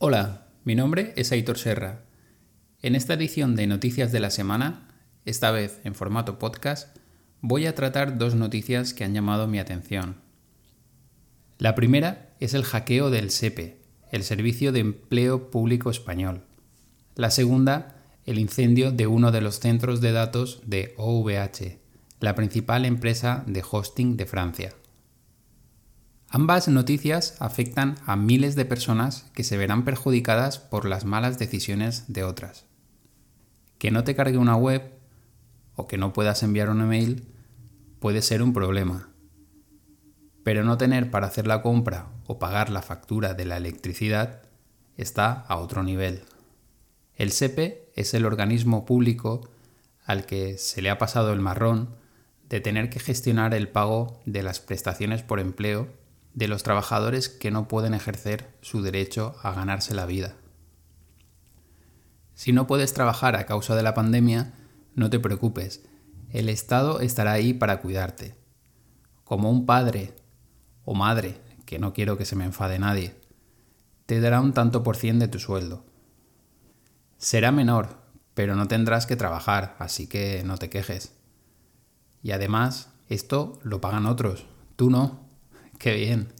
Hola, mi nombre es Aitor Serra. En esta edición de Noticias de la Semana, esta vez en formato podcast, voy a tratar dos noticias que han llamado mi atención. La primera es el hackeo del SEPE, el Servicio de Empleo Público Español. La segunda, el incendio de uno de los centros de datos de OVH, la principal empresa de hosting de Francia. Ambas noticias afectan a miles de personas que se verán perjudicadas por las malas decisiones de otras. Que no te cargue una web o que no puedas enviar un email puede ser un problema. Pero no tener para hacer la compra o pagar la factura de la electricidad está a otro nivel. El SEPE es el organismo público al que se le ha pasado el marrón de tener que gestionar el pago de las prestaciones por empleo de los trabajadores que no pueden ejercer su derecho a ganarse la vida. Si no puedes trabajar a causa de la pandemia, no te preocupes, el Estado estará ahí para cuidarte. Como un padre o madre, que no quiero que se me enfade nadie, te dará un tanto por cien de tu sueldo. Será menor, pero no tendrás que trabajar, así que no te quejes. Y además, esto lo pagan otros, tú no. Qué bien.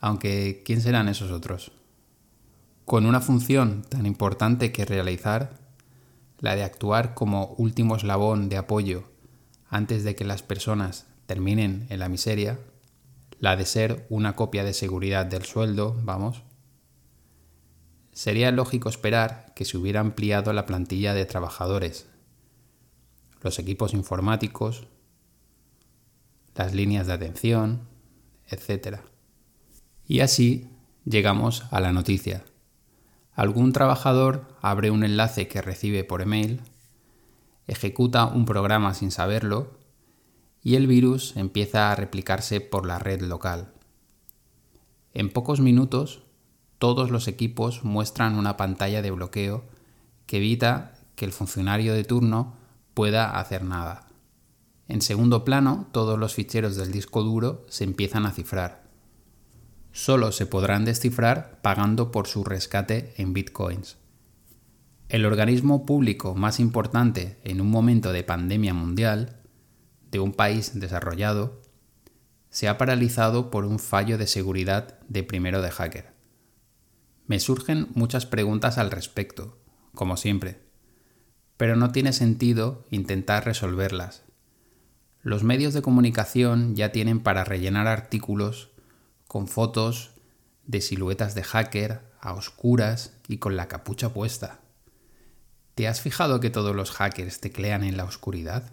Aunque, ¿quién serán esos otros? Con una función tan importante que realizar, la de actuar como último eslabón de apoyo antes de que las personas terminen en la miseria, la de ser una copia de seguridad del sueldo, vamos, sería lógico esperar que se hubiera ampliado la plantilla de trabajadores, los equipos informáticos, las líneas de atención, etc. Y así llegamos a la noticia. Algún trabajador abre un enlace que recibe por email, ejecuta un programa sin saberlo y el virus empieza a replicarse por la red local. En pocos minutos, todos los equipos muestran una pantalla de bloqueo que evita que el funcionario de turno pueda hacer nada. En segundo plano, todos los ficheros del disco duro se empiezan a cifrar. Solo se podrán descifrar pagando por su rescate en bitcoins. El organismo público más importante en un momento de pandemia mundial, de un país desarrollado, se ha paralizado por un fallo de seguridad de primero de hacker. Me surgen muchas preguntas al respecto, como siempre, pero no tiene sentido intentar resolverlas los medios de comunicación ya tienen para rellenar artículos con fotos de siluetas de hacker a oscuras y con la capucha puesta. ¿Te has fijado que todos los hackers teclean en la oscuridad?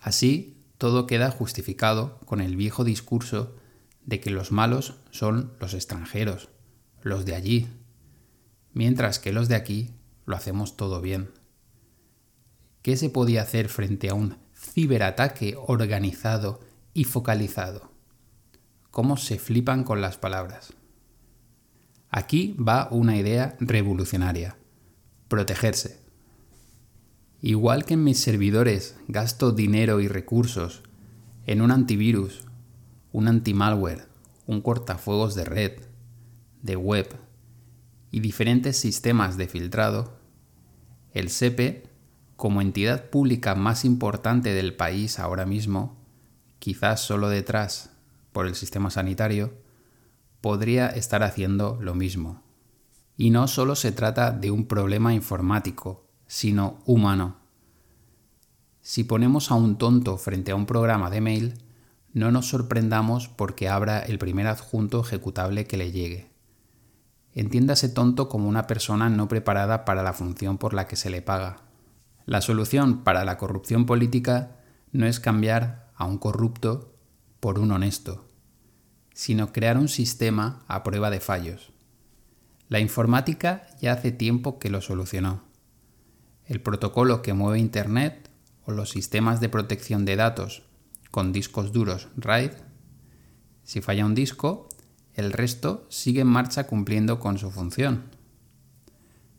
Así, todo queda justificado con el viejo discurso de que los malos son los extranjeros, los de allí, mientras que los de aquí lo hacemos todo bien. ¿Qué se podía hacer frente a un ciberataque organizado y focalizado. ¿Cómo se flipan con las palabras? Aquí va una idea revolucionaria. Protegerse. Igual que en mis servidores gasto dinero y recursos en un antivirus, un antimalware, un cortafuegos de red, de web y diferentes sistemas de filtrado, el SEPE como entidad pública más importante del país ahora mismo, quizás solo detrás por el sistema sanitario, podría estar haciendo lo mismo. Y no solo se trata de un problema informático, sino humano. Si ponemos a un tonto frente a un programa de mail, no nos sorprendamos porque abra el primer adjunto ejecutable que le llegue. Entiéndase tonto como una persona no preparada para la función por la que se le paga, la solución para la corrupción política no es cambiar a un corrupto por un honesto, sino crear un sistema a prueba de fallos. La informática ya hace tiempo que lo solucionó. El protocolo que mueve Internet o los sistemas de protección de datos con discos duros RAID, si falla un disco, el resto sigue en marcha cumpliendo con su función.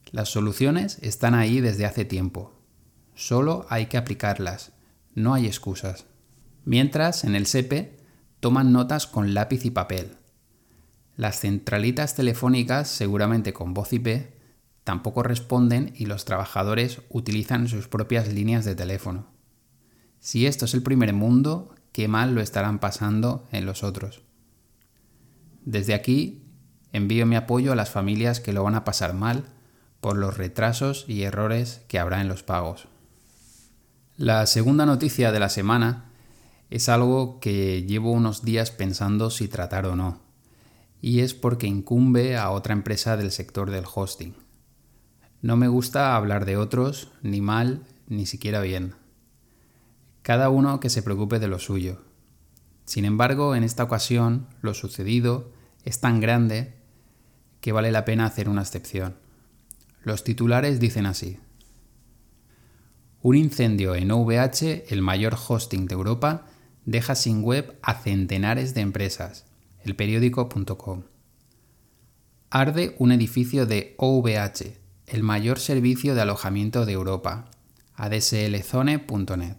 Las soluciones están ahí desde hace tiempo, Solo hay que aplicarlas, no hay excusas. Mientras, en el SEPE, toman notas con lápiz y papel. Las centralitas telefónicas, seguramente con voz IP, tampoco responden y los trabajadores utilizan sus propias líneas de teléfono. Si esto es el primer mundo, qué mal lo estarán pasando en los otros. Desde aquí envío mi apoyo a las familias que lo van a pasar mal por los retrasos y errores que habrá en los pagos. La segunda noticia de la semana es algo que llevo unos días pensando si tratar o no, y es porque incumbe a otra empresa del sector del hosting. No me gusta hablar de otros, ni mal, ni siquiera bien. Cada uno que se preocupe de lo suyo. Sin embargo, en esta ocasión, lo sucedido es tan grande que vale la pena hacer una excepción. Los titulares dicen así. Un incendio en OVH, el mayor hosting de Europa, deja sin web a centenares de empresas. El periódico.com. Arde un edificio de OVH, el mayor servicio de alojamiento de Europa. adslzone.net.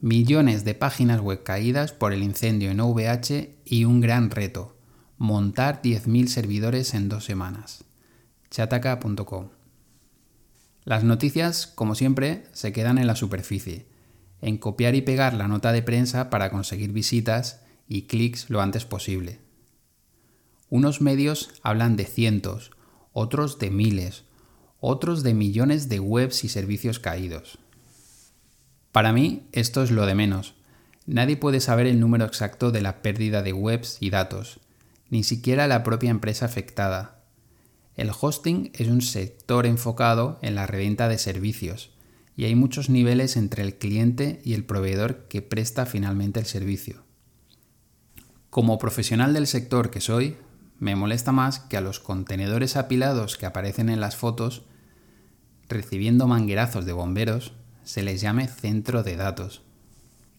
Millones de páginas web caídas por el incendio en OVH y un gran reto, montar 10.000 servidores en dos semanas. chataka.com. Las noticias, como siempre, se quedan en la superficie, en copiar y pegar la nota de prensa para conseguir visitas y clics lo antes posible. Unos medios hablan de cientos, otros de miles, otros de millones de webs y servicios caídos. Para mí esto es lo de menos. Nadie puede saber el número exacto de la pérdida de webs y datos, ni siquiera la propia empresa afectada. El hosting es un sector enfocado en la reventa de servicios, y hay muchos niveles entre el cliente y el proveedor que presta finalmente el servicio. Como profesional del sector que soy, me molesta más que a los contenedores apilados que aparecen en las fotos, recibiendo manguerazos de bomberos, se les llame centro de datos.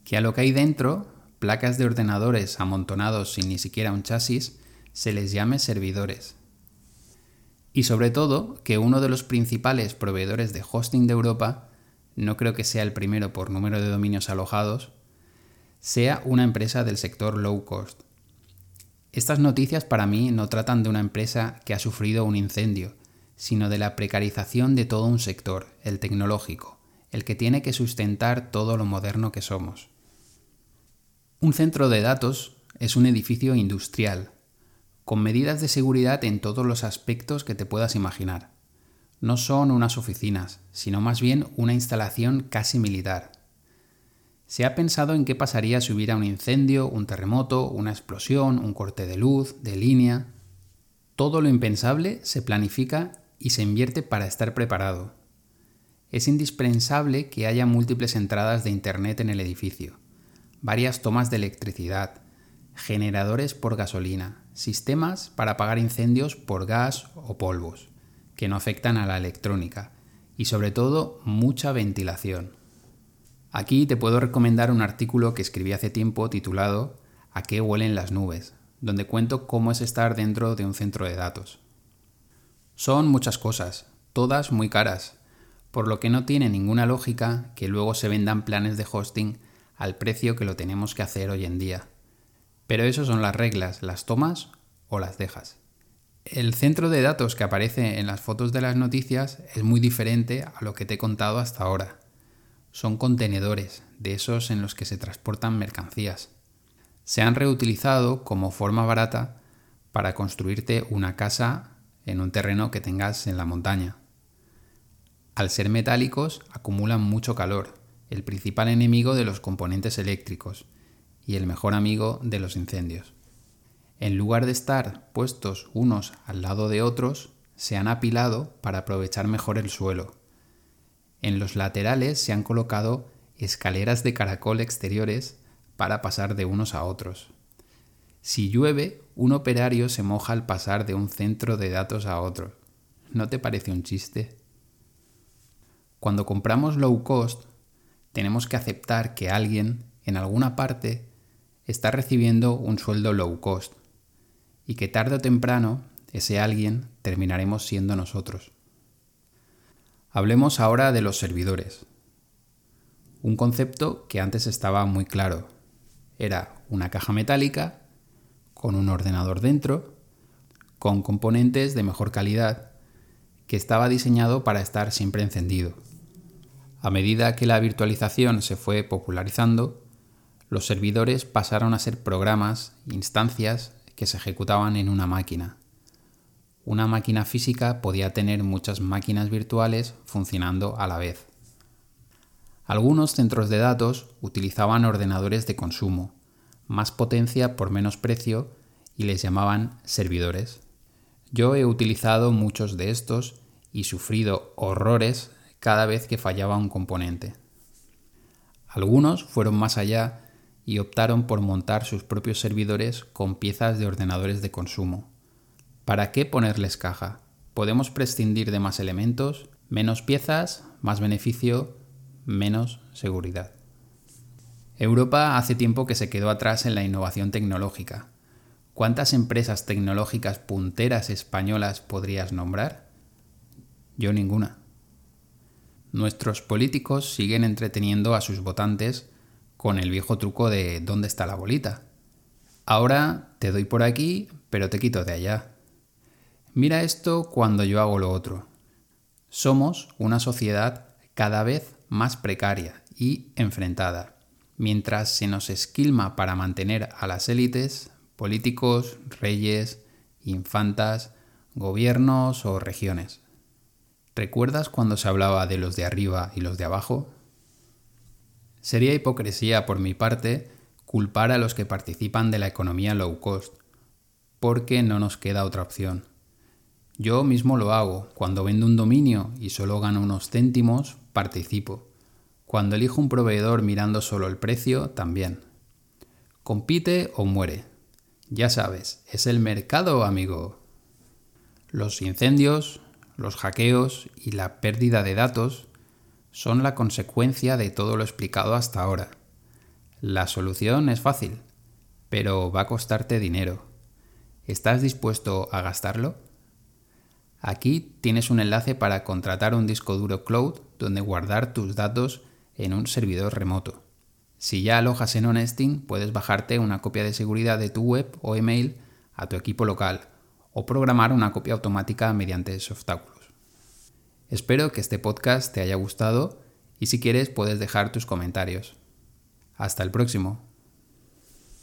Que a lo que hay dentro, placas de ordenadores amontonados sin ni siquiera un chasis, se les llame servidores. Y sobre todo, que uno de los principales proveedores de hosting de Europa, no creo que sea el primero por número de dominios alojados, sea una empresa del sector low cost. Estas noticias para mí no tratan de una empresa que ha sufrido un incendio, sino de la precarización de todo un sector, el tecnológico, el que tiene que sustentar todo lo moderno que somos. Un centro de datos es un edificio industrial, con medidas de seguridad en todos los aspectos que te puedas imaginar. No son unas oficinas, sino más bien una instalación casi militar. Se ha pensado en qué pasaría si hubiera un incendio, un terremoto, una explosión, un corte de luz, de línea. Todo lo impensable se planifica y se invierte para estar preparado es indispensable que haya múltiples entradas de Internet en el edificio, varias tomas de electricidad, generadores por gasolina, sistemas para apagar incendios por gas o polvos, que no afectan a la electrónica, y sobre todo mucha ventilación. Aquí te puedo recomendar un artículo que escribí hace tiempo titulado ¿A qué huelen las nubes?, donde cuento cómo es estar dentro de un centro de datos. Son muchas cosas, todas muy caras, por lo que no tiene ninguna lógica que luego se vendan planes de hosting al precio que lo tenemos que hacer hoy en día. Pero eso son las reglas, las tomas o las dejas. El centro de datos que aparece en las fotos de las noticias es muy diferente a lo que te he contado hasta ahora. Son contenedores, de esos en los que se transportan mercancías. Se han reutilizado como forma barata para construirte una casa en un terreno que tengas en la montaña. Al ser metálicos, acumulan mucho calor, el principal enemigo de los componentes eléctricos y el mejor amigo de los incendios. En lugar de estar puestos unos al lado de otros, se han apilado para aprovechar mejor el suelo. En los laterales se han colocado escaleras de caracol exteriores para pasar de unos a otros. Si llueve, un operario se moja al pasar de un centro de datos a otro. ¿No te parece un chiste? Cuando compramos low cost, tenemos que aceptar que alguien, en alguna parte, está recibiendo un sueldo low cost y que tarde o temprano ese alguien terminaremos siendo nosotros. Hablemos ahora de los servidores. Un concepto que antes estaba muy claro. Era una caja metálica con un ordenador dentro, con componentes de mejor calidad, que estaba diseñado para estar siempre encendido. A medida que la virtualización se fue popularizando, los servidores pasaron a ser programas, instancias que se ejecutaban en una máquina. Una máquina física podía tener muchas máquinas virtuales funcionando a la vez. Algunos centros de datos utilizaban ordenadores de consumo, más potencia por menos precio y les llamaban servidores. Yo he utilizado muchos de estos y sufrido horrores cada vez que fallaba un componente. Algunos fueron más allá y optaron por montar sus propios servidores con piezas de ordenadores de consumo. ¿Para qué ponerles caja? Podemos prescindir de más elementos, menos piezas, más beneficio, menos seguridad. Europa hace tiempo que se quedó atrás en la innovación tecnológica. ¿Cuántas empresas tecnológicas punteras españolas podrías nombrar? Yo ninguna. Nuestros políticos siguen entreteniendo a sus votantes con el viejo truco de ¿dónde está la bolita? Ahora te doy por aquí, pero te quito de allá. Mira esto cuando yo hago lo otro. Somos una sociedad cada vez más precaria y enfrentada, mientras se nos esquilma para mantener a las élites, políticos, reyes, infantas, gobiernos o regiones. ¿Recuerdas cuando se hablaba de los de arriba y los de abajo? Sería hipocresía por mi parte culpar a los que participan de la economía low cost, porque no nos queda otra opción. Yo mismo lo hago, cuando vendo un dominio y solo gano unos céntimos, participo. Cuando elijo un proveedor mirando solo el precio, también. Compite o muere. Ya sabes, es el mercado, amigo. Los incendios, los hackeos y la pérdida de datos son la consecuencia de todo lo explicado hasta ahora. La solución es fácil, pero va a costarte dinero. ¿Estás dispuesto a gastarlo? Aquí tienes un enlace para contratar un disco duro cloud donde guardar tus datos en un servidor remoto. Si ya alojas en Honesting, puedes bajarte una copia de seguridad de tu web o email a tu equipo local o programar una copia automática mediante Softaculous. Espero que este podcast te haya gustado y si quieres puedes dejar tus comentarios. Hasta el próximo.